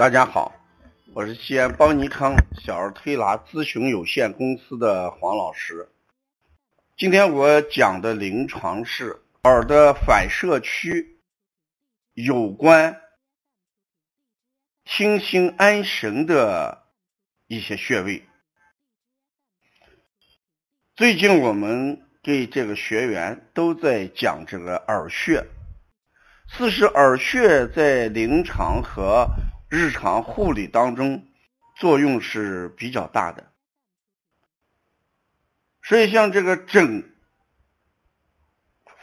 大家好，我是西安邦尼康小儿推拿咨询有限公司的黄老师。今天我讲的临床是耳的反射区有关清心安神的一些穴位。最近我们给这个学员都在讲这个耳穴。四是耳穴在临床和日常护理当中作用是比较大的，所以像这个枕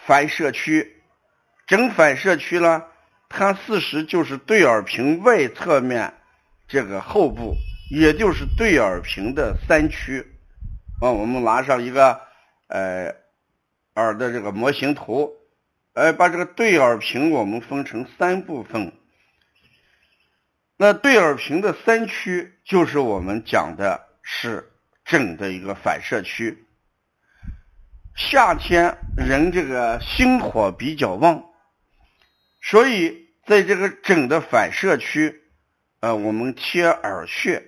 反射区，枕反射区呢，它事实就是对耳屏外侧面这个后部，也就是对耳屏的三区。啊，我们拿上一个呃耳的这个模型图。哎，把这个对耳屏我们分成三部分。那对耳屏的三区就是我们讲的是枕的一个反射区。夏天人这个心火比较旺，所以在这个枕的反射区，呃，我们贴耳穴，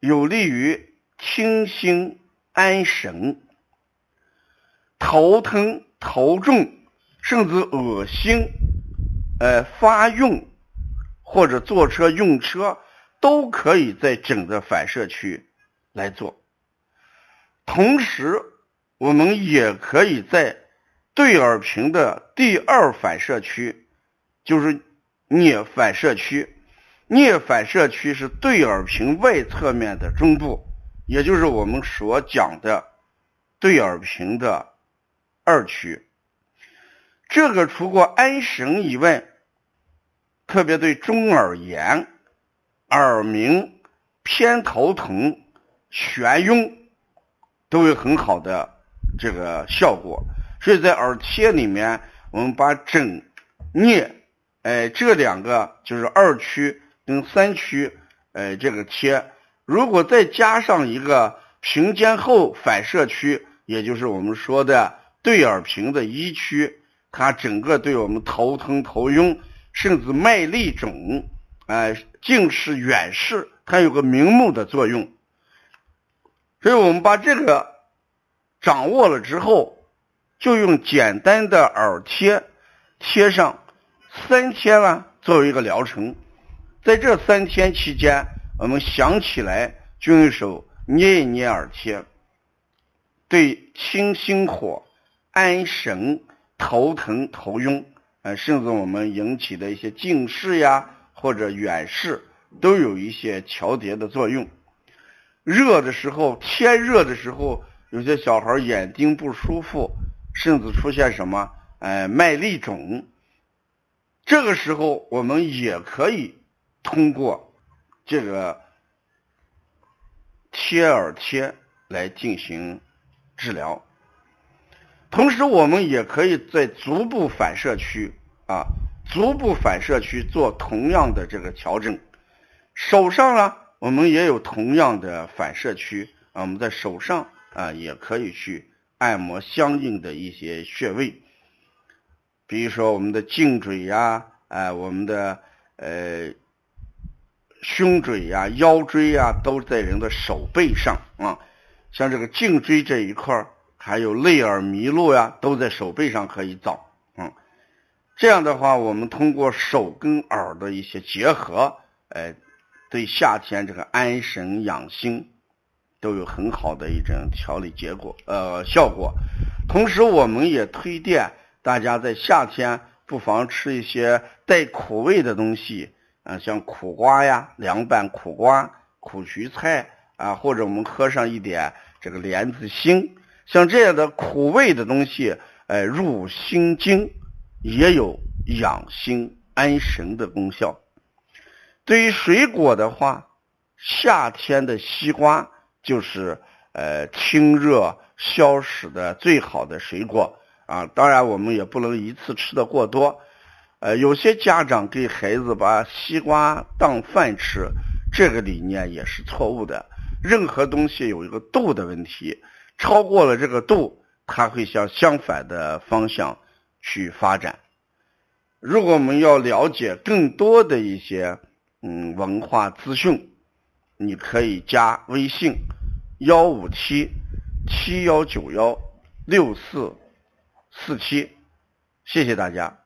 有利于清心安神。头疼头重。甚至恶心、呃发晕或者坐车用车，都可以在整个反射区来做。同时，我们也可以在对耳屏的第二反射区，就是颞反射区。颞反射区是对耳屏外侧面的中部，也就是我们所讲的对耳屏的二区。这个除过安神以外，特别对中耳炎、耳鸣、偏头疼、眩晕都有很好的这个效果。所以在耳贴里面，我们把枕、颞，哎，这两个就是二区跟三区，哎，这个贴，如果再加上一个平肩后反射区，也就是我们说的对耳屏的一区。它整个对我们头疼、头晕，甚至脉力肿，哎，近视、远视，它有个明目的作用。所以我们把这个掌握了之后，就用简单的耳贴贴上三天了，作为一个疗程。在这三天期间，我们想起来就用手捏一捏耳贴，对清心火、安神。头疼、头晕，呃，甚至我们引起的一些近视呀，或者远视，都有一些调节的作用。热的时候，天热的时候，有些小孩眼睛不舒服，甚至出现什么，呃，麦粒肿。这个时候，我们也可以通过这个贴耳贴来进行治疗。同时，我们也可以在足部反射区啊，足部反射区做同样的这个调整。手上呢，我们也有同样的反射区啊，我们在手上啊也可以去按摩相应的一些穴位，比如说我们的颈椎呀，啊，我们的呃胸椎呀、腰椎呀，都在人的手背上啊，像这个颈椎这一块儿。还有泪耳迷路呀，都在手背上可以找。嗯，这样的话，我们通过手跟耳的一些结合，哎，对夏天这个安神养心都有很好的一种调理结果，呃，效果。同时，我们也推荐大家在夏天不妨吃一些带苦味的东西，啊，像苦瓜呀，凉拌苦瓜、苦菊菜啊，或者我们喝上一点这个莲子心。像这样的苦味的东西，哎，入心经，也有养心安神的功效。对于水果的话，夏天的西瓜就是呃清热消食的最好的水果啊。当然，我们也不能一次吃的过多。呃，有些家长给孩子把西瓜当饭吃，这个理念也是错误的。任何东西有一个度的问题。超过了这个度它会向相反的方向去发展。如果我们要了解更多的一些嗯文化资讯你可以加微信幺五七七幺九幺六四四七。谢谢大家。